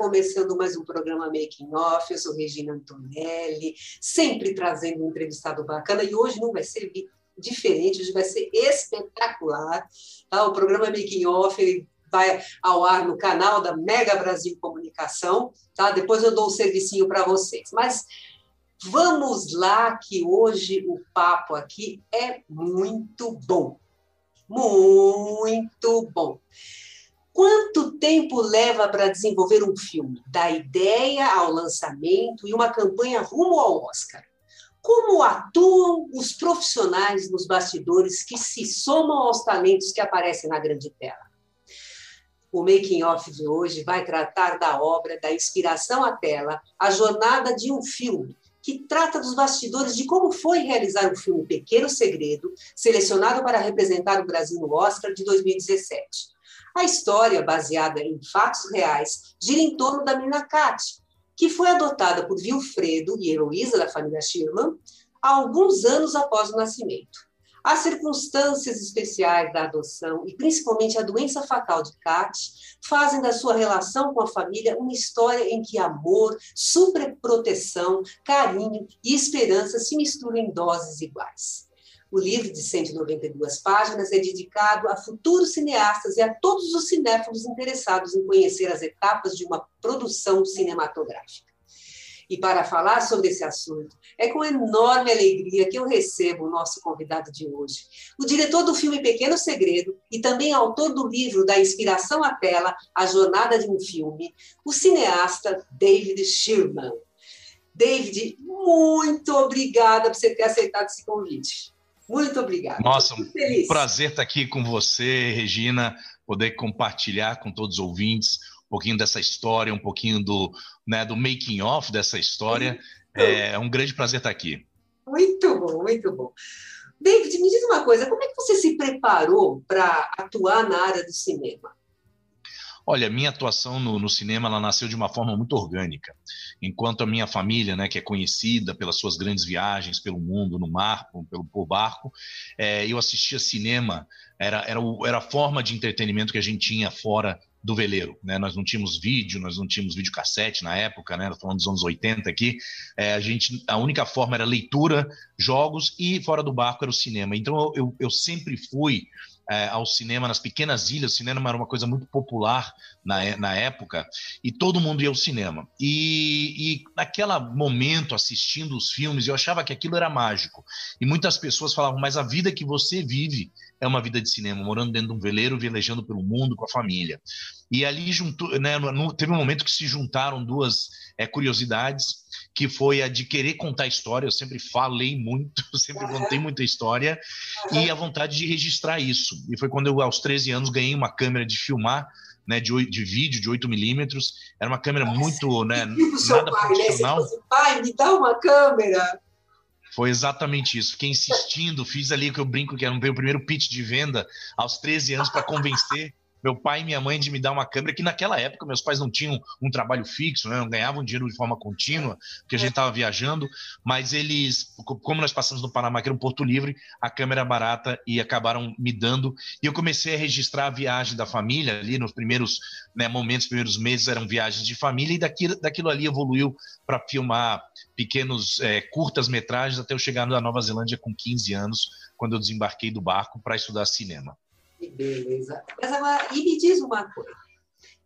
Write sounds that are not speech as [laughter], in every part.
Começando mais um programa Making Off. Eu sou Regina Antonelli, sempre trazendo um entrevistado bacana. E hoje não vai ser diferente, hoje vai ser espetacular. Tá? O programa Making Off vai ao ar no canal da Mega Brasil Comunicação. Tá? Depois eu dou um servicinho para vocês. Mas vamos lá, que hoje o papo aqui é muito bom. Muito bom. Quanto tempo leva para desenvolver um filme, da ideia ao lançamento e uma campanha rumo ao Oscar? Como atuam os profissionais nos bastidores que se somam aos talentos que aparecem na grande tela? O Making Off de hoje vai tratar da obra da inspiração à tela, a jornada de um filme, que trata dos bastidores de como foi realizar o filme Pequeno Segredo, selecionado para representar o Brasil no Oscar de 2017. A história, baseada em fatos reais, gira em torno da menina Kat, que foi adotada por Wilfredo e Heloísa da família Schirman alguns anos após o nascimento. As circunstâncias especiais da adoção e principalmente a doença fatal de Kat fazem da sua relação com a família uma história em que amor, superproteção, carinho e esperança se misturam em doses iguais. O livro de 192 páginas é dedicado a futuros cineastas e a todos os cinéfilos interessados em conhecer as etapas de uma produção cinematográfica. E para falar sobre esse assunto, é com enorme alegria que eu recebo o nosso convidado de hoje, o diretor do filme Pequeno Segredo e também autor do livro Da Inspiração à Tela, A Jornada de um Filme, o cineasta David Schirman. David, muito obrigada por você ter aceitado esse convite. Muito obrigada. Nossa, um prazer estar aqui com você, Regina, poder compartilhar com todos os ouvintes um pouquinho dessa história, um pouquinho do, né, do making off dessa história. É, é um grande prazer estar aqui. Muito bom, muito bom. David, me diz uma coisa, como é que você se preparou para atuar na área do cinema? Olha, minha atuação no, no, cinema ela nasceu de uma forma muito orgânica. Enquanto a minha família, né, que é conhecida pelas suas grandes viagens pelo mundo, no mar, pelo por barco, é, eu assistia cinema, era, era, o, era a forma de entretenimento que a gente tinha fora do veleiro, né? Nós não tínhamos vídeo, nós não tínhamos videocassete na época, né? Falando dos anos 80 aqui, é, a gente, a única forma era leitura, jogos e fora do barco era o cinema. Então eu, eu sempre fui é, ao cinema nas pequenas ilhas. O cinema era uma coisa muito popular na, na época e todo mundo ia ao cinema. E, e naquele momento, assistindo os filmes, eu achava que aquilo era mágico. E muitas pessoas falavam, mas a vida que você vive é uma vida de cinema, morando dentro de um veleiro, velejando pelo mundo com a família. E ali juntou, né, no, teve um momento que se juntaram duas é, curiosidades, que foi a de querer contar história. Eu sempre falei muito, [laughs] sempre contei muita história, e a vontade de registrar isso. E foi quando eu, aos 13 anos, ganhei uma câmera de filmar. Né, de, de vídeo de 8 milímetros, era uma câmera muito, né, nada pai, profissional. Né? pai, me dá uma câmera. Foi exatamente isso. Fiquei insistindo, fiz ali o que eu brinco que era o primeiro pitch de venda aos 13 anos para convencer meu pai e minha mãe de me dar uma câmera, que naquela época meus pais não tinham um trabalho fixo, né? não ganhavam dinheiro de forma contínua, porque a gente estava viajando, mas eles, como nós passamos no Panamá, que era um porto livre, a câmera barata e acabaram me dando, e eu comecei a registrar a viagem da família ali nos primeiros né, momentos, primeiros meses eram viagens de família, e daquilo, daquilo ali evoluiu para filmar pequenos é, curtas metragens até eu chegar na Nova Zelândia com 15 anos, quando eu desembarquei do barco para estudar cinema. Que beleza. Mas agora, e me diz uma coisa.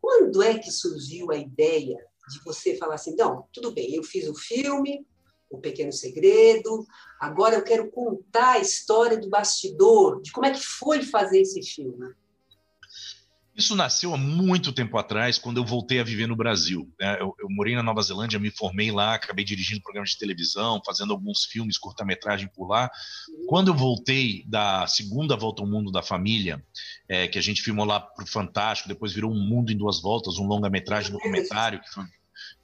Quando é que surgiu a ideia de você falar assim, não, tudo bem, eu fiz o filme, O Pequeno Segredo, agora eu quero contar a história do bastidor, de como é que foi fazer esse filme? Isso nasceu há muito tempo atrás, quando eu voltei a viver no Brasil. Né? Eu, eu, morei na Nova Zelândia, me formei lá, acabei dirigindo programas de televisão, fazendo alguns filmes, curta-metragem por lá. Quando eu voltei da segunda volta ao mundo da família, é, que a gente filmou lá para o Fantástico, depois virou Um Mundo em Duas Voltas, um longa-metragem documentário, que foi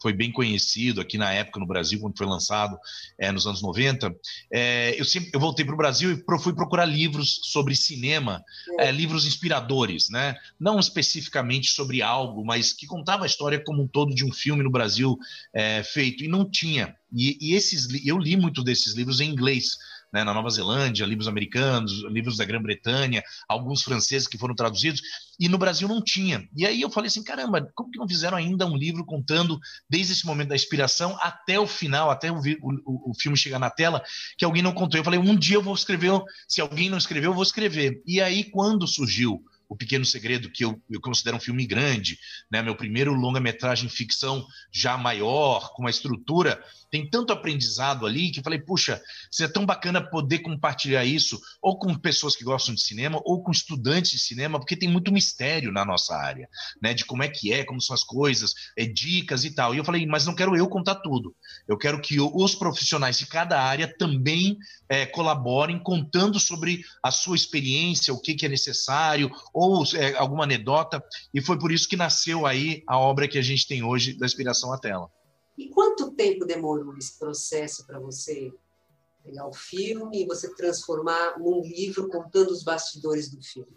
foi bem conhecido aqui na época no Brasil, quando foi lançado é, nos anos 90. É, eu, sempre, eu voltei para o Brasil e fui procurar livros sobre cinema, é, livros inspiradores, né? não especificamente sobre algo, mas que contava a história como um todo de um filme no Brasil é, feito, e não tinha. E, e esses, eu li muito desses livros em inglês né, na Nova Zelândia, livros americanos, livros da Grã-Bretanha, alguns franceses que foram traduzidos, e no Brasil não tinha. E aí eu falei assim, caramba, como que não fizeram ainda um livro contando desde esse momento da inspiração até o final, até o, o, o filme chegar na tela, que alguém não contou. Eu falei, um dia eu vou escrever, se alguém não escreveu, eu vou escrever. E aí, quando surgiu o Pequeno Segredo, que eu, eu considero um filme grande, né? meu primeiro longa-metragem ficção já maior, com uma estrutura, tem tanto aprendizado ali que falei, puxa, seria tão bacana poder compartilhar isso, ou com pessoas que gostam de cinema, ou com estudantes de cinema, porque tem muito mistério na nossa área, né? De como é que é, como são as coisas, é, dicas e tal. E eu falei, mas não quero eu contar tudo. Eu quero que os profissionais de cada área também é, colaborem contando sobre a sua experiência, o que, que é necessário, ou é, alguma anedota. E foi por isso que nasceu aí a obra que a gente tem hoje da Inspiração à Tela. E quanto tempo demorou esse processo para você pegar o filme e você transformar num livro contando os bastidores do filme?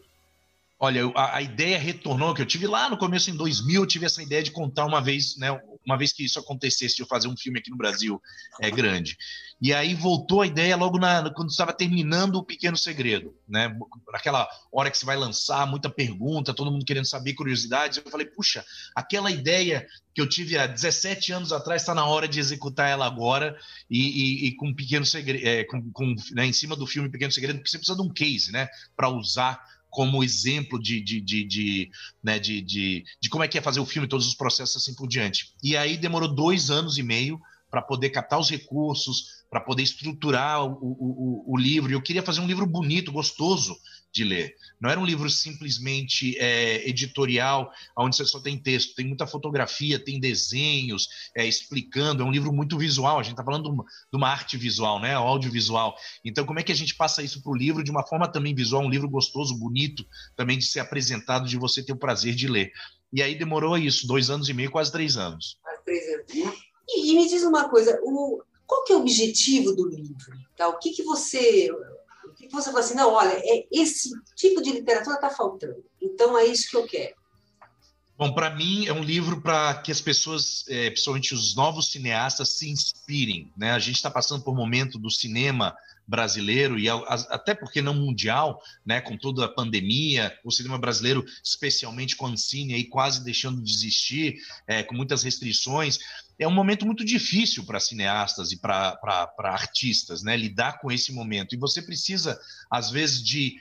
Olha, a, a, ideia retornou, que eu tive lá no começo, em 2000, eu tive essa ideia de contar uma vez, né, uma vez que isso acontecesse, de eu fazer um filme aqui no Brasil é grande. E aí voltou a ideia logo na, quando estava terminando o Pequeno Segredo, né? Naquela hora que você vai lançar, muita pergunta, todo mundo querendo saber curiosidades. Eu falei, puxa, aquela ideia que eu tive há 17 anos atrás está na hora de executar ela agora e, e, e com Pequeno Segredo, é, com, com né, em cima do filme Pequeno Segredo, porque você precisa de um case, né? Para usar como exemplo de, de, de, de, né, de, de, de como é que é fazer o filme, todos os processos assim por diante. E aí demorou dois anos e meio para poder captar os recursos, para poder estruturar o, o, o, livro. Eu queria fazer um livro bonito, gostoso de ler. Não era um livro simplesmente é, editorial, onde você só tem texto. Tem muita fotografia, tem desenhos é, explicando. É um livro muito visual. A gente está falando de uma, arte visual, né? audiovisual. Então, como é que a gente passa isso para o livro de uma forma também visual? Um livro gostoso, bonito, também de ser apresentado, de você ter o prazer de ler. E aí demorou isso, dois anos e meio, quase três anos. Quase três anos. E, e me diz uma coisa, o, qual que é o objetivo do livro? Tá? O que, que você que você fala assim, não, olha, é, esse tipo de literatura está faltando, então é isso que eu quero. Bom, para mim é um livro para que as pessoas, é, principalmente os novos cineastas, se inspirem. Né? A gente está passando por um momento do cinema brasileiro e até porque não mundial, né, com toda a pandemia, o cinema brasileiro, especialmente com a Ancine aí quase deixando de existir, é, com muitas restrições, é um momento muito difícil para cineastas e para artistas, né, lidar com esse momento. E você precisa, às vezes, de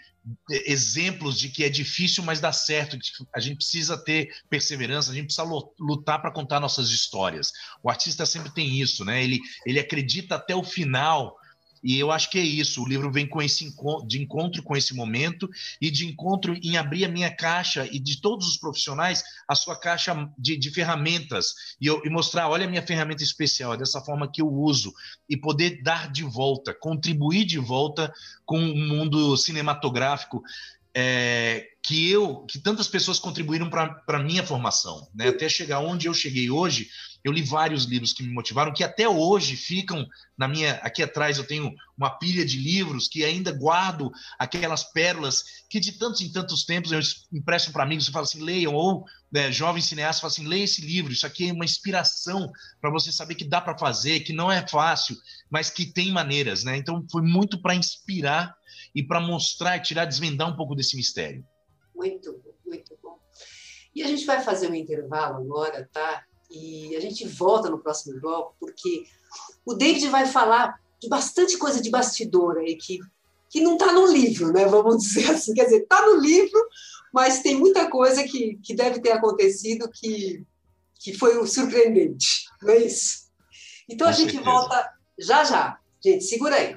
exemplos de que é difícil, mas dá certo. A gente precisa ter perseverança, a gente precisa lutar para contar nossas histórias. O artista sempre tem isso, né? Ele, ele acredita até o final e eu acho que é isso. O livro vem com esse encontro, de encontro com esse momento e de encontro em abrir a minha caixa e de todos os profissionais a sua caixa de, de ferramentas e, eu, e mostrar, olha a minha ferramenta especial, é dessa forma que eu uso e poder dar de volta, contribuir de volta com o um mundo cinematográfico é, que eu, que tantas pessoas contribuíram para a minha formação, né? Até chegar onde eu cheguei hoje, eu li vários livros que me motivaram, que até hoje ficam na minha. Aqui atrás eu tenho uma pilha de livros que ainda guardo aquelas pérolas que de tantos em tantos tempos eu empresto para amigos e falo assim, leiam, ou né, jovens cineastas falam assim, leia esse livro, isso aqui é uma inspiração para você saber que dá para fazer, que não é fácil, mas que tem maneiras, né? Então foi muito para inspirar e para mostrar, tirar, desvendar um pouco desse mistério. Muito, muito bom. E a gente vai fazer um intervalo agora, tá? E a gente volta no próximo bloco, porque o David vai falar de bastante coisa de bastidor aí que, que não está no livro, né? Vamos [laughs] dizer assim. Quer dizer, está no livro, mas tem muita coisa que, que deve ter acontecido que, que foi surpreendente, não é isso? Então Com a gente certeza. volta já já. Gente, segura aí.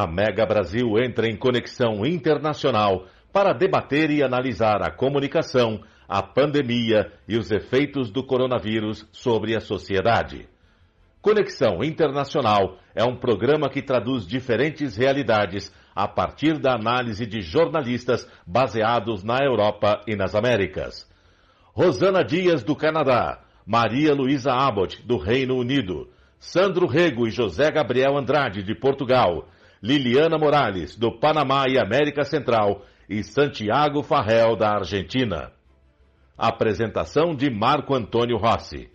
A Mega Brasil entra em conexão internacional para debater e analisar a comunicação, a pandemia e os efeitos do coronavírus sobre a sociedade. Conexão Internacional é um programa que traduz diferentes realidades a partir da análise de jornalistas baseados na Europa e nas Américas. Rosana Dias, do Canadá, Maria Luísa Abbott, do Reino Unido, Sandro Rego e José Gabriel Andrade, de Portugal, Liliana Morales, do Panamá e América Central, e Santiago Farrell, da Argentina. Apresentação de Marco Antônio Rossi.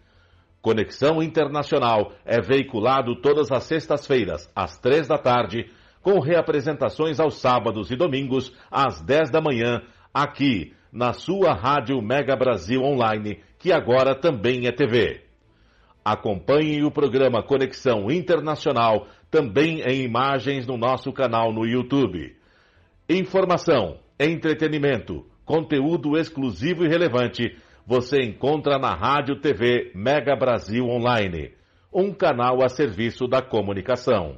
Conexão Internacional é veiculado todas as sextas-feiras, às três da tarde, com reapresentações aos sábados e domingos, às dez da manhã, aqui, na sua Rádio Mega Brasil Online, que agora também é TV. Acompanhe o programa Conexão Internacional também em imagens no nosso canal no YouTube. Informação, entretenimento, conteúdo exclusivo e relevante você encontra na Rádio TV Mega Brasil Online, um canal a serviço da comunicação.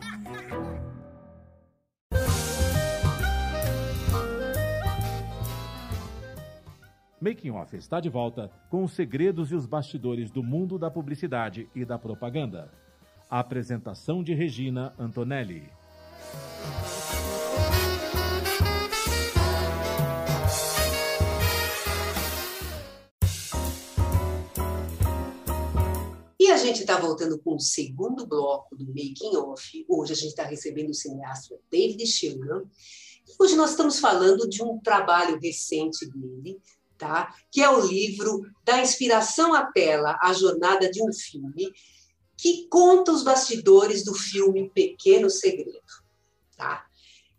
Making Off está de volta com os segredos e os bastidores do mundo da publicidade e da propaganda. A apresentação de Regina Antonelli. E a gente está voltando com o segundo bloco do Making Off. Hoje a gente está recebendo o cineasta David Shilman. Hoje nós estamos falando de um trabalho recente dele, tá? que é o livro Da Inspiração à Tela, A Jornada de um Filme, que conta os bastidores do filme Pequeno Segredo. Tá?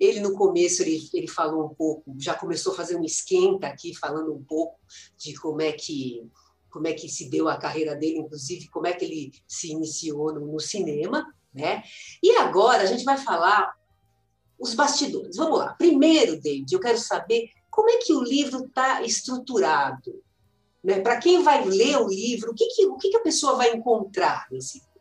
Ele, no começo, ele, ele falou um pouco, já começou a fazer um esquenta aqui, falando um pouco de como é que como é que se deu a carreira dele, inclusive como é que ele se iniciou no, no cinema, né? E agora a gente vai falar os bastidores. Vamos lá. Primeiro, David, eu quero saber como é que o livro está estruturado? Né? Para quem vai ler o livro, o que, que, o que, que a pessoa vai encontrar nesse livro?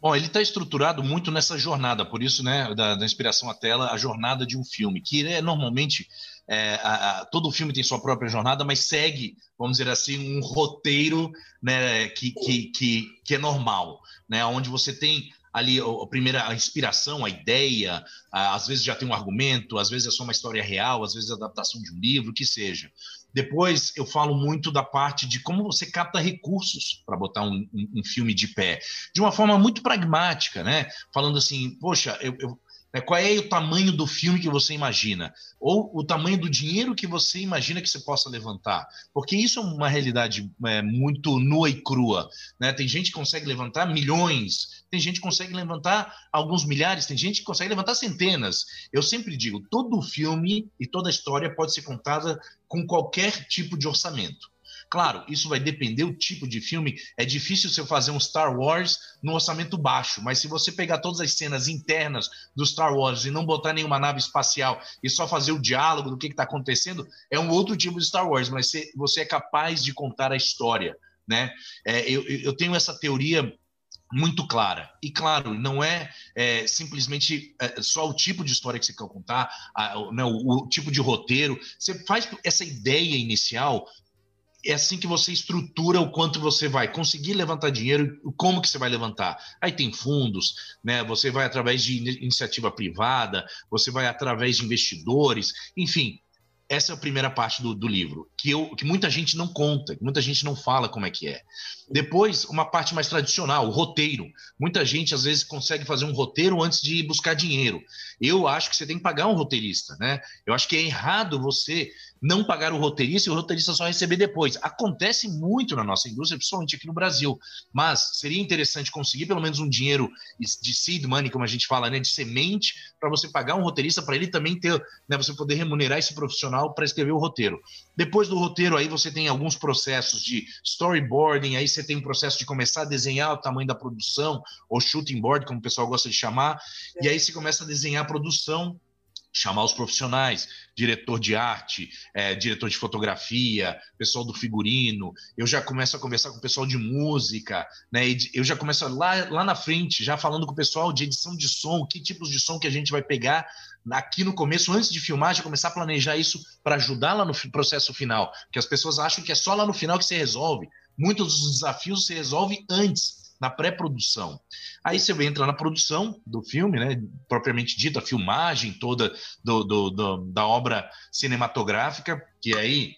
Bom, ele está estruturado muito nessa jornada, por isso, né, da, da, inspiração à tela, a jornada de um filme, que é normalmente é, a, a, todo filme tem sua própria jornada, mas segue, vamos dizer assim, um roteiro né, que, que, que, que é normal, né, onde você tem ali a primeira a inspiração, a ideia, às vezes já tem um argumento, às vezes é só uma história real, às vezes é adaptação de um livro, que seja. Depois eu falo muito da parte de como você capta recursos para botar um, um, um, filme de pé, de uma forma muito pragmática, né? Falando assim, poxa, eu, eu né? Qual é o tamanho do filme que você imagina? Ou o tamanho do dinheiro que você imagina que você possa levantar? Porque isso é uma realidade é, muito nua e crua. Né? Tem gente que consegue levantar milhões, tem gente que consegue levantar alguns milhares, tem gente que consegue levantar centenas. Eu sempre digo: todo filme e toda história pode ser contada com qualquer tipo de orçamento. Claro, isso vai depender do tipo de filme. É difícil você fazer um Star Wars no orçamento baixo, mas se você pegar todas as cenas internas do Star Wars e não botar nenhuma nave espacial e só fazer o diálogo do que está acontecendo, é um outro tipo de Star Wars, mas você é capaz de contar a história. Né? É, eu, eu tenho essa teoria muito clara. E claro, não é, é simplesmente é, só o tipo de história que você quer contar, a, né, o, o, tipo de roteiro. Você faz essa ideia inicial é assim que você estrutura o quanto você vai conseguir levantar dinheiro, como que você vai levantar. Aí tem fundos, né? Você vai através de iniciativa privada, você vai através de investidores, enfim. Essa é a primeira parte do, do livro, que, eu, que muita gente não conta, muita gente não fala como é que é. Depois, uma parte mais tradicional, o roteiro. Muita gente, às vezes, consegue fazer um roteiro antes de buscar dinheiro. Eu acho que você tem que pagar um roteirista, né? Eu acho que é errado você não pagar o roteirista e o roteirista só receber depois. Acontece muito na nossa indústria, principalmente aqui no Brasil. Mas seria interessante conseguir pelo menos um dinheiro de seed money, como a gente fala, né, de semente, para você pagar um roteirista, para ele também ter, né, você poder remunerar esse profissional para escrever o roteiro. Depois do roteiro, aí você tem alguns processos de storyboarding, aí você tem um processo de começar a desenhar o tamanho da produção, ou shooting board, como o pessoal gosta de chamar, é. e aí você começa a desenhar a produção chamar os profissionais, diretor de arte, é, diretor de fotografia, pessoal do figurino. Eu já começo a conversar com o pessoal de música, né? Eu já começo lá, lá na frente, já falando com o pessoal de edição de som, que tipos de som que a gente vai pegar aqui no começo, antes de filmar, já começar a planejar isso para ajudar lá no processo final. Porque as pessoas acham que é só lá no final que se resolve. Muitos dos desafios se resolvem antes na pré-produção. Aí você entra na produção do filme, né, propriamente dita, a filmagem toda do, do, do, da obra cinematográfica, que aí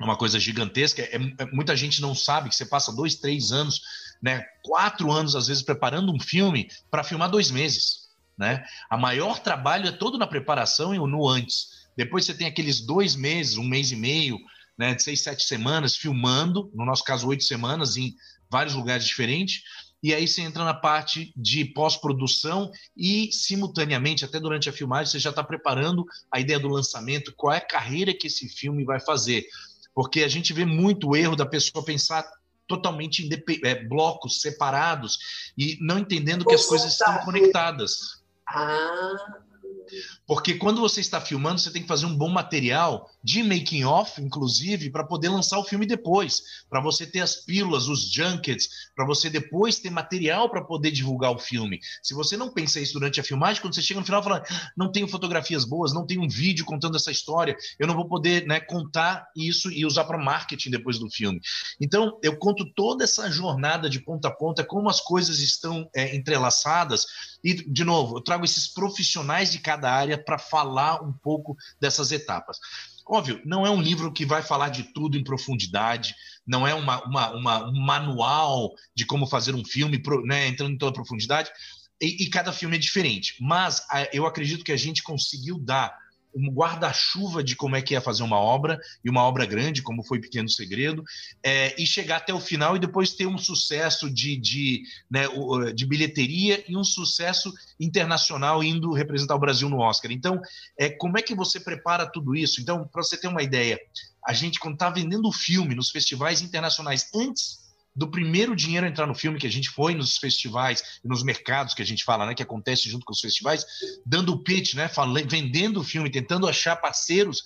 é uma coisa gigantesca. É, é, muita gente não sabe que você passa dois, três anos, né, quatro anos às vezes preparando um filme para filmar dois meses. Né? A maior trabalho é todo na preparação e no antes. Depois você tem aqueles dois meses, um mês e meio, né, de seis, sete semanas filmando, no nosso caso oito semanas em vários lugares diferentes. E aí você entra na parte de pós-produção e, simultaneamente, até durante a filmagem, você já está preparando a ideia do lançamento, qual é a carreira que esse filme vai fazer. Porque a gente vê muito o erro da pessoa pensar totalmente em é, blocos separados e não entendendo que as coisas estão conectadas. Ah, porque quando você está filmando, você tem que fazer um bom material de making off, inclusive, para poder lançar o filme depois, para você ter as pílulas, os junkets, para você depois ter material para poder divulgar o filme. Se você não pensa isso durante a filmagem, quando você chega no final, fala: "Não tenho fotografias boas, não tenho um vídeo contando essa história, eu não vou poder, né, contar isso e usar para marketing depois do filme". Então, eu conto toda essa jornada de ponta a ponta, como as coisas estão é, entrelaçadas e de novo, eu trago esses profissionais de cada área para falar um pouco dessas etapas. Óbvio, não é um livro que vai falar de tudo em profundidade, não é uma, uma, uma um manual de como fazer um filme, né, entrando em toda a profundidade, e, e cada filme é diferente. Mas eu acredito que a gente conseguiu dar um guarda-chuva de como é que é fazer uma obra, e uma obra grande, como foi Pequeno Segredo, é, e chegar até o final e depois ter um sucesso de, de, né, de bilheteria e um sucesso internacional indo representar o Brasil no Oscar. Então, é, como é que você prepara tudo isso? Então, para você ter uma ideia, a gente, quando está vendendo o filme nos festivais internacionais, antes do primeiro dinheiro entrar no filme que a gente foi nos festivais e nos mercados que a gente fala, né, que acontece junto com os festivais, dando o pitch, né, falando, vendendo o filme, tentando achar parceiros.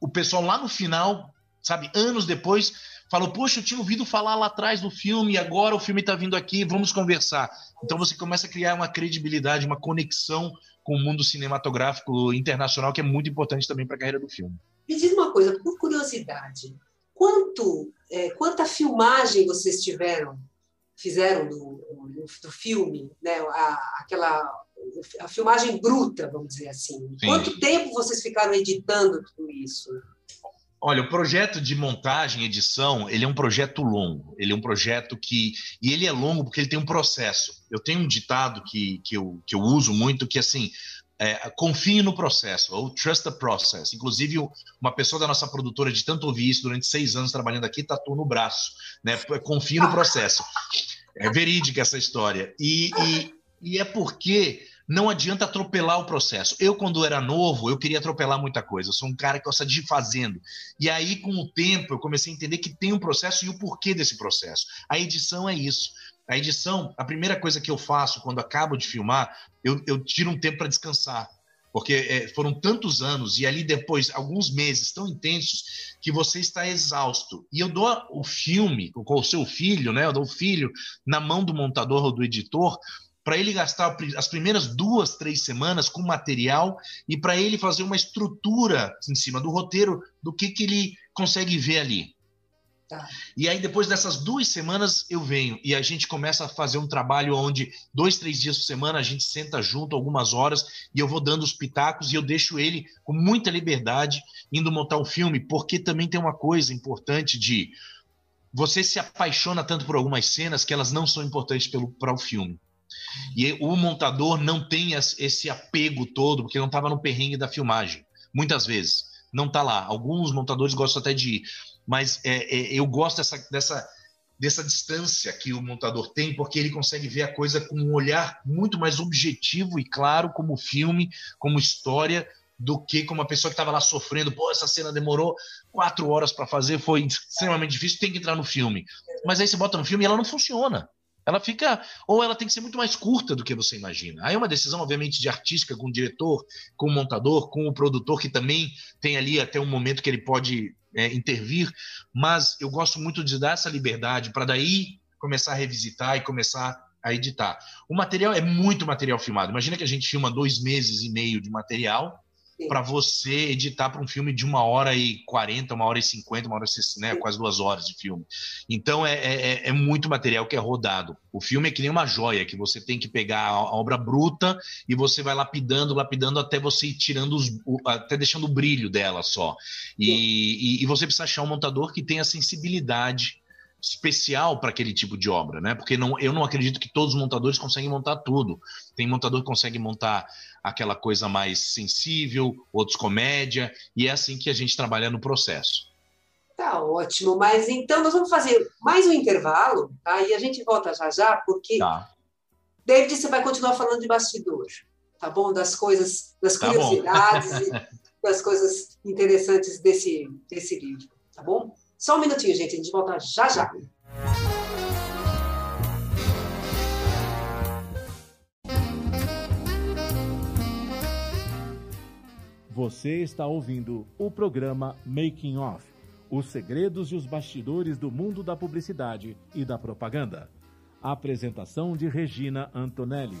O pessoal lá no final, sabe, anos depois, falou: Poxa, eu tinha ouvido falar lá atrás do filme, e agora o filme está vindo aqui, vamos conversar. Então você começa a criar uma credibilidade, uma conexão com o mundo cinematográfico internacional, que é muito importante também para a carreira do filme. Me diz uma coisa, por curiosidade, quanto, é, quanta filmagem vocês tiveram, fizeram do, do filme, né? A, aquela a filmagem bruta, vamos dizer assim. Sim. Quanto tempo vocês ficaram editando tudo isso? Olha, o projeto de montagem, edição, ele é um projeto longo. Ele é um projeto que. E ele é longo porque ele tem um processo. Eu tenho um ditado que, que, eu, que eu uso muito, que assim, é, confie no processo, ou trust the process. Inclusive, uma pessoa da nossa produtora, de tanto ouvir isso durante seis anos trabalhando aqui, tatuou no braço. Né? Confie no processo. É verídica essa história. E, e, e é porque não adianta atropelar o processo. Eu, quando era novo, eu queria atropelar muita coisa. Eu sou um cara que gosta de ir fazendo. E aí, com o tempo, eu comecei a entender que tem um processo e o porquê desse processo. A edição é isso. A edição, a primeira coisa que eu faço quando acabo de filmar, eu, eu tiro um tempo para descansar. Porque é, foram tantos anos e ali depois, alguns meses tão intensos, que você está exausto. E eu dou o filme com o seu filho, né? Eu dou o filho na mão do montador ou do editor, para ele gastar as primeiras duas, três semanas com material e para ele fazer uma estrutura em cima do roteiro do que, que ele consegue ver ali. Tá. E aí, depois dessas duas semanas, eu venho e a gente começa a fazer um trabalho onde dois, três dias por semana a gente senta junto algumas horas e eu vou dando os pitacos e eu deixo ele com muita liberdade indo montar um filme, porque também tem uma coisa importante de você se apaixona tanto por algumas cenas que elas não são importantes para o filme. E o montador não tem esse apego todo, porque não estava no perrengue da filmagem. Muitas vezes. Não está lá. Alguns montadores gostam até de. Mas é, é, eu gosto dessa, dessa, dessa distância que o montador tem, porque ele consegue ver a coisa com um olhar muito mais objetivo e claro, como filme, como história, do que como uma pessoa que estava lá sofrendo. Pô, essa cena demorou quatro horas para fazer, foi extremamente difícil, tem que entrar no filme. Mas aí você bota no filme e ela não funciona. Ela fica. Ou ela tem que ser muito mais curta do que você imagina. Aí é uma decisão, obviamente, de artística com o diretor, com o montador, com o produtor, que também tem ali até um momento que ele pode é, intervir. Mas eu gosto muito de dar essa liberdade para daí começar a revisitar e começar a editar. O material é muito material filmado. Imagina que a gente filma dois meses e meio de material para você editar para um filme de uma hora e quarenta, uma hora e cinquenta, uma hora e né, quase duas horas de filme. Então é, é, é, é, muito material que é rodado. O filme é que nem uma joia, que você tem que pegar a, obra bruta e você vai lapidando, lapidando até você ir tirando os, até deixando o brilho dela só. E, e, e você precisa achar um montador que tenha sensibilidade especial para aquele tipo de obra, né? Porque não, eu não acredito que todos os montadores conseguem montar tudo. Tem montador que consegue montar aquela coisa mais sensível, outros comédia, e é assim que a gente trabalha no processo. Tá ótimo, mas então nós vamos fazer mais um intervalo, tá? E a gente volta já já, porque tá. David, você vai continuar falando de bastidor, tá bom? Das coisas, das tá curiosidades, [laughs] das coisas interessantes desse, desse livro, tá bom? Só um minutinho, gente, a gente volta já já. Você está ouvindo o programa Making Off os segredos e os bastidores do mundo da publicidade e da propaganda. apresentação de Regina Antonelli.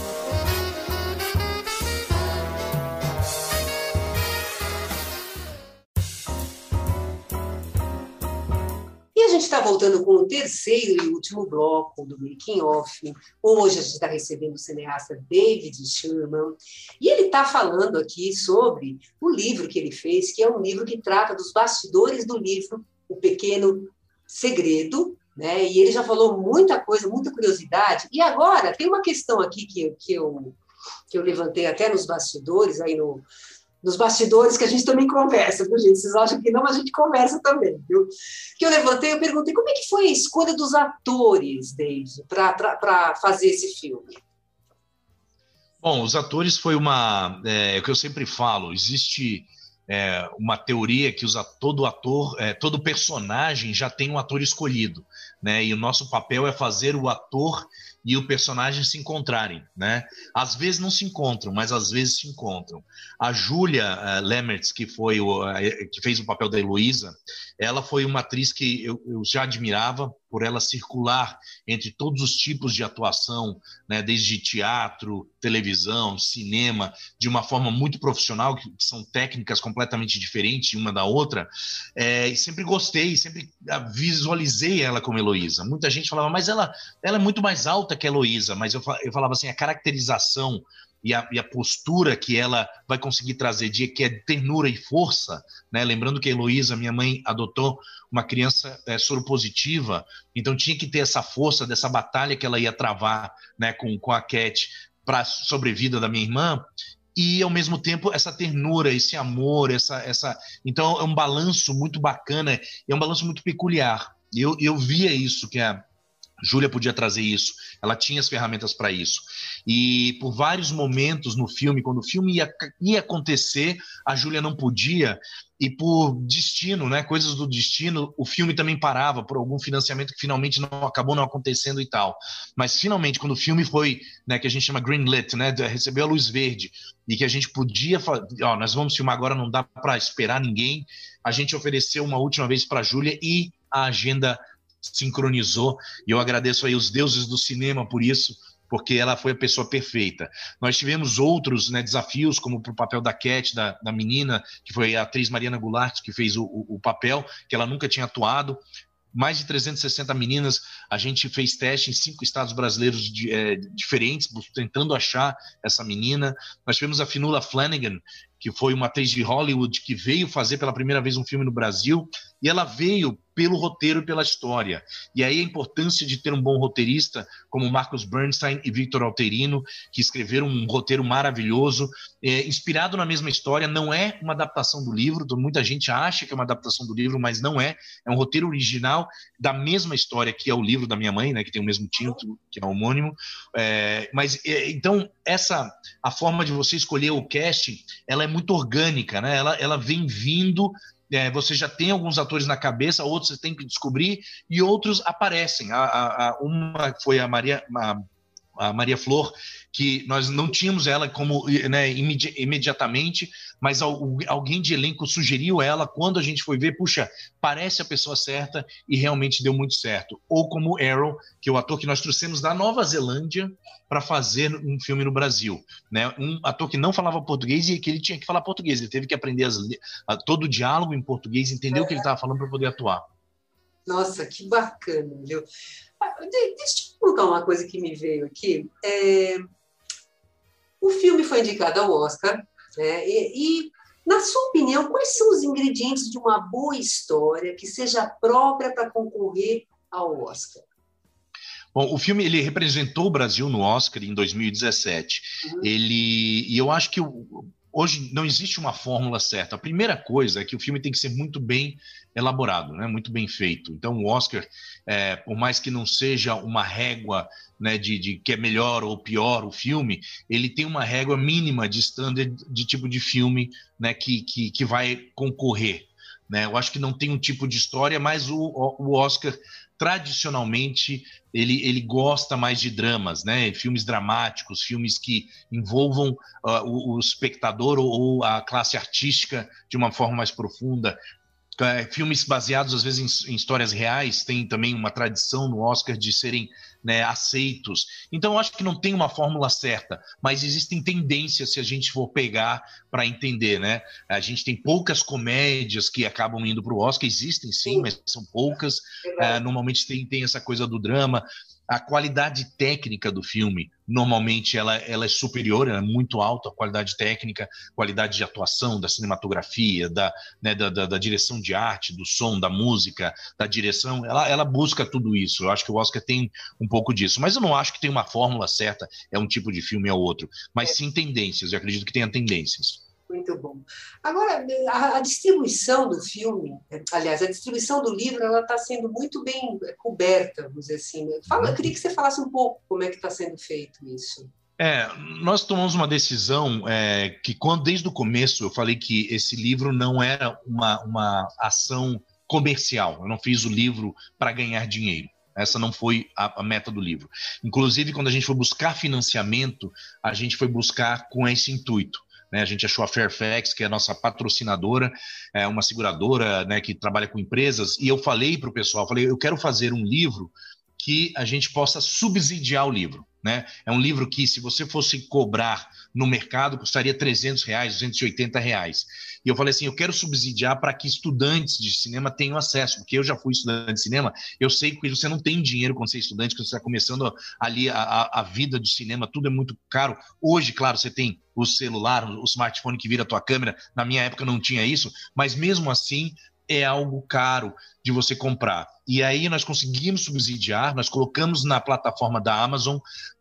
Gente está voltando com o terceiro e último bloco do Making Off. Hoje a gente está recebendo o cineasta David Sherman e ele está falando aqui sobre o livro que ele fez, que é um livro que trata dos bastidores do livro O Pequeno Segredo, né? E ele já falou muita coisa, muita curiosidade. E agora tem uma questão aqui que, que eu que eu levantei até nos bastidores, aí no, nos bastidores que a gente também conversa, viu, gente? Vocês acham que não, mas a gente conversa também, viu? Que eu levantei, eu perguntei como é que foi a escolha dos atores, David, para fazer esse filme. Bom, os atores foi uma. É, é, o que eu sempre falo, existe é, uma teoria que usa todo ator, é, todo personagem já tem um ator escolhido, né? E o nosso papel é fazer o ator e o personagem se encontrarem, né? Às vezes não se encontram, mas às vezes se encontram. A Julia uh, Lemertz, que foi o, uh, que fez o papel da Heloísa, ela foi uma atriz que eu, eu, já admirava por ela circular entre todos os tipos de atuação, né? Desde teatro, televisão, cinema, de uma forma muito profissional, que, são técnicas completamente diferentes uma da outra. É, sempre gostei, sempre ah, visualizei ela como Heloísa. Muita gente falava, mas ela, ela é muito mais alta que a Heloísa, mas eu, eu falava assim, a caracterização e a, e a, postura que ela vai conseguir trazer, de que é ternura e força, né? Lembrando que a Heloísa, minha mãe, adotou uma criança é, soropositiva, então tinha que ter essa força dessa batalha que ela ia travar, né, com, com a Cat para sobrevida da minha irmã, e ao mesmo tempo essa ternura, esse amor, essa, essa. Então é um balanço muito bacana, é um balanço muito peculiar. Eu, eu via isso que a Júlia podia trazer isso, ela tinha as ferramentas para isso. E por vários momentos no filme, quando o filme ia, ia acontecer, a Júlia não podia, e por destino, né, coisas do destino, o filme também parava por algum financiamento que finalmente não acabou não acontecendo e tal. Mas finalmente, quando o filme foi, né, que a gente chama greenlit, né, recebeu a luz verde e que a gente podia, ó, nós vamos filmar agora, não dá para esperar ninguém. A gente ofereceu uma última vez para Júlia e a agenda sincronizou, e eu agradeço aí os deuses do cinema por isso, porque ela foi a pessoa perfeita. Nós tivemos outros né, desafios, como para o papel da Cat, da, da menina, que foi a atriz Mariana Goulart, que fez o, o, papel, que ela nunca tinha atuado mais de 360 meninas. A gente fez teste em cinco estados brasileiros de, é, diferentes, tentando achar essa menina. Nós tivemos a Finula Flanagan, que foi uma atriz de Hollywood que veio fazer pela primeira vez um filme no Brasil, e ela veio pelo roteiro pela história. E aí a importância de ter um bom roteirista, como Marcos Bernstein e Victor Alterino, que escreveram um roteiro maravilhoso, é, inspirado na mesma história, não é uma adaptação do livro, muita gente acha que é uma adaptação do livro, mas não é, é um roteiro original da mesma história que é o livro da minha mãe, né, que tem o mesmo título, que é homônimo, é, mas é, então essa, a forma de você escolher o casting, ela é muito orgânica, né, ela, ela vem vindo é, você já tem alguns atores na cabeça, outros você tem que descobrir, e outros aparecem. A, a, a uma foi a Maria, a, a Maria Flor, que nós não tínhamos ela como né, imedi imediatamente, mas alguém de elenco sugeriu ela quando a gente foi ver, puxa, parece a pessoa certa e realmente deu muito certo. Ou como Arrow, que é o ator que nós trouxemos da Nova Zelândia para fazer um filme no Brasil, né? Um ator que não falava português e que ele tinha que falar português, ele teve que aprender as, todo o diálogo em português, entender é. o que ele estava falando para poder atuar. Nossa, que bacana, viu? Deixa eu colocar uma coisa que me veio aqui. É... O filme foi indicado ao Oscar, né? e, e, na sua opinião, quais são os ingredientes de uma boa história que seja própria para concorrer ao Oscar? Bom, o filme ele representou o Brasil no Oscar em 2017. Uhum. Ele e eu acho que o, hoje não existe uma fórmula certa. A primeira coisa é que o filme tem que ser muito bem elaborado, né? muito bem feito. Então, o Oscar, é, por mais que não seja uma régua né, de, de, que é melhor ou pior o filme, ele tem uma régua mínima de standard de tipo de filme né, que, que, que vai concorrer. Né? Eu acho que não tem um tipo de história, mas o, o Oscar tradicionalmente ele, ele gosta mais de dramas, né? Filmes dramáticos, filmes que envolvam uh, o, o, espectador ou, ou, a classe artística de uma forma mais profunda. É, filmes baseados às vezes em, em, histórias reais têm também uma tradição no Oscar de serem né, aceitos. Então, eu acho que não tem uma fórmula certa, mas existem tendências se a gente for pegar para entender, né? A gente tem poucas comédias que acabam indo para o Oscar, existem sim, mas são poucas. É, normalmente tem, tem essa coisa do drama. A qualidade técnica do filme normalmente ela, ela é superior, ela é muito alta, a qualidade técnica, qualidade de atuação, da cinematografia, da, né, da, da, da, direção de arte, do som, da música, da direção, ela, ela busca tudo isso. Eu acho que o Oscar tem um pouco disso, mas eu não acho que tem uma fórmula certa, é um tipo de filme ou outro, mas sim tendências, eu acredito que tenha tendências. Muito bom. Agora, a, a, distribuição do filme, aliás, a distribuição do livro, ela está sendo muito bem coberta, vamos dizer assim. Fala, eu queria que você falasse um pouco como é que está sendo feito isso. É, nós tomamos uma decisão é, que, quando desde o começo eu falei que esse livro não era uma, uma ação comercial. Eu não fiz o livro para ganhar dinheiro. Essa não foi a, a, meta do livro. Inclusive, quando a gente foi buscar financiamento, a gente foi buscar com esse intuito. Né? A gente achou a Fairfax, que é a nossa patrocinadora, é uma seguradora né, que trabalha com empresas, e eu falei para o pessoal, falei, eu quero fazer um livro que a gente possa subsidiar o livro. Né? É um livro que, se você fosse cobrar no mercado, custaria 300 reais, 280 reais. E eu falei assim, eu quero subsidiar para que estudantes de cinema tenham acesso, porque eu já fui estudante de cinema, eu sei que você não tem dinheiro quando você é estudante, quando você está começando ali a, a, vida do cinema, tudo é muito caro. Hoje, claro, você tem o celular, o smartphone que vira a tua câmera, na minha época não tinha isso, mas mesmo assim é algo caro de você comprar. E aí nós conseguimos subsidiar, nós colocamos na plataforma da Amazon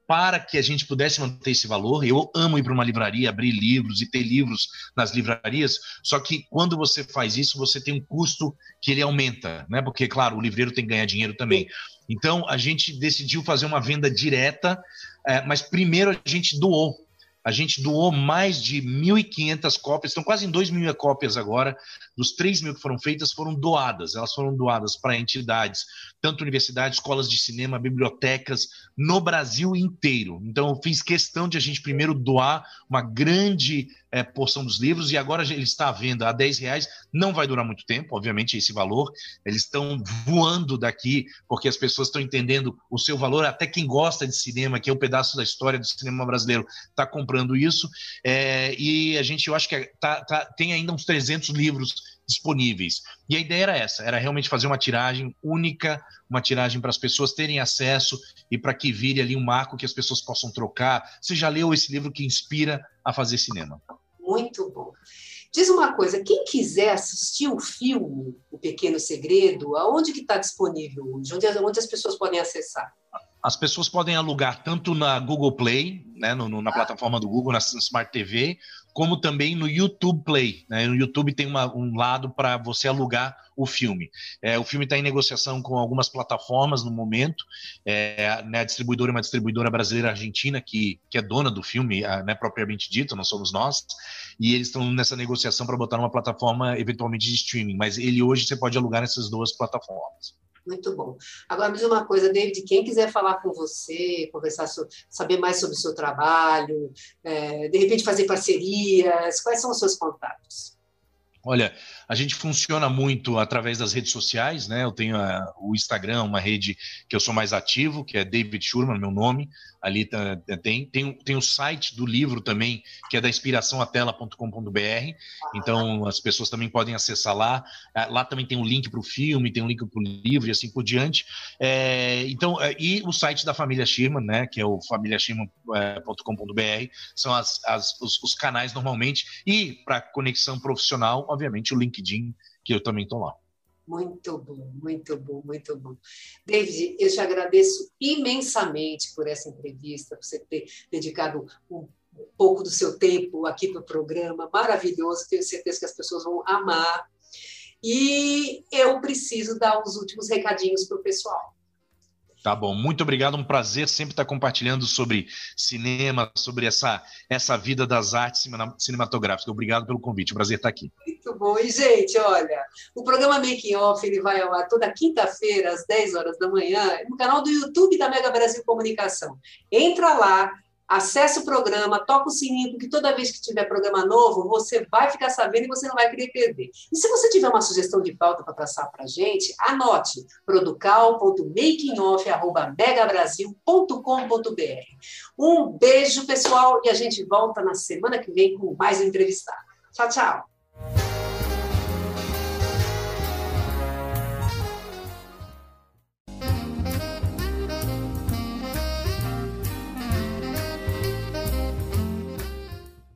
para que a gente pudesse manter esse valor. Eu amo ir para uma livraria, abrir livros e ter livros nas livrarias, só que quando você faz isso, você tem um custo que ele aumenta, né? Porque, claro, o livreiro tem que ganhar dinheiro também. Então, a gente decidiu fazer uma venda direta, é, mas primeiro a gente doou a gente doou mais de 1.500 cópias, estão quase em 2 mil cópias agora, dos 3 mil que foram feitas, foram doadas. Elas foram doadas para entidades, tanto universidades, escolas de cinema, bibliotecas, no Brasil inteiro. Então, eu fiz questão de a gente primeiro doar uma grande é, porção dos livros, e agora ele está à venda a 10 reais. Não vai durar muito tempo, obviamente, esse valor. Eles estão voando daqui, porque as pessoas estão entendendo o seu valor. Até quem gosta de cinema, que é um pedaço da história do cinema brasileiro, está comprando isso. É, e a gente, eu acho que é, tá, tá, tem ainda uns 300 livros disponíveis. E a ideia era essa, era realmente fazer uma tiragem única, uma tiragem para as pessoas terem acesso e para que vire ali um marco que as pessoas possam trocar. Você já leu esse livro que inspira a fazer cinema? Muito bom. Diz uma coisa, quem quiser assistir o filme O Pequeno Segredo, aonde que está disponível hoje? Onde, onde as pessoas podem acessar? As pessoas podem alugar tanto na Google Play, né, no, no, na ah. plataforma do Google, na Smart TV, como também no YouTube Play. Né? No YouTube tem uma, um lado para você alugar o filme. É, o filme está em negociação com algumas plataformas no momento. É, né, a distribuidora é uma distribuidora brasileira argentina que, que é dona do filme, né, propriamente dito, não somos nós. E eles estão nessa negociação para botar numa plataforma eventualmente de streaming. Mas ele hoje você pode alugar nessas duas plataformas. Muito bom. Agora, diz uma coisa, David, quem quiser falar com você, conversar, sobre, saber mais sobre o seu trabalho, é, de repente fazer parcerias, quais são os seus contatos? Olha, a gente funciona muito através das redes sociais, né? Eu tenho a, o Instagram, uma rede que eu sou mais ativo, que é David Schurman, meu nome. Ali tá, tem, tem, tem o site do livro também, que é da inspiraçãoatela.com.br. Então as pessoas também podem acessar lá. Ah, lá também tem um link para o filme, tem um link para o livro e assim por diante. É, então, é, e o site da família Schirman, né? Que é o familiaschirman.com.br, são as, as, os, os canais normalmente. E para conexão profissional, obviamente, o LinkedIn, que eu também estou lá. Muito bom, muito bom, muito bom. David, eu te agradeço imensamente por essa entrevista, por você ter dedicado um pouco do seu tempo aqui para o programa. Maravilhoso, tenho certeza que as pessoas vão amar. E eu preciso dar os últimos recadinhos para o pessoal. Tá bom, muito obrigado, um prazer sempre estar compartilhando sobre cinema, sobre essa, essa vida das artes cinematográficas. Obrigado pelo convite, um prazer estar aqui. Muito bom, e gente, olha, o programa Making Off ele vai ao ar toda quinta-feira, às 10 horas da manhã, no canal do YouTube da Mega Brasil Comunicação. Entra lá, Acesse o programa, toca o sininho, porque toda vez que tiver programa novo, você vai ficar sabendo e você não vai querer perder. E se você tiver uma sugestão de pauta para passar para a gente, anote producal.makingoff.megabrasil.com.br. Um beijo, pessoal, e a gente volta na semana que vem com mais entrevistado. Tchau, tchau.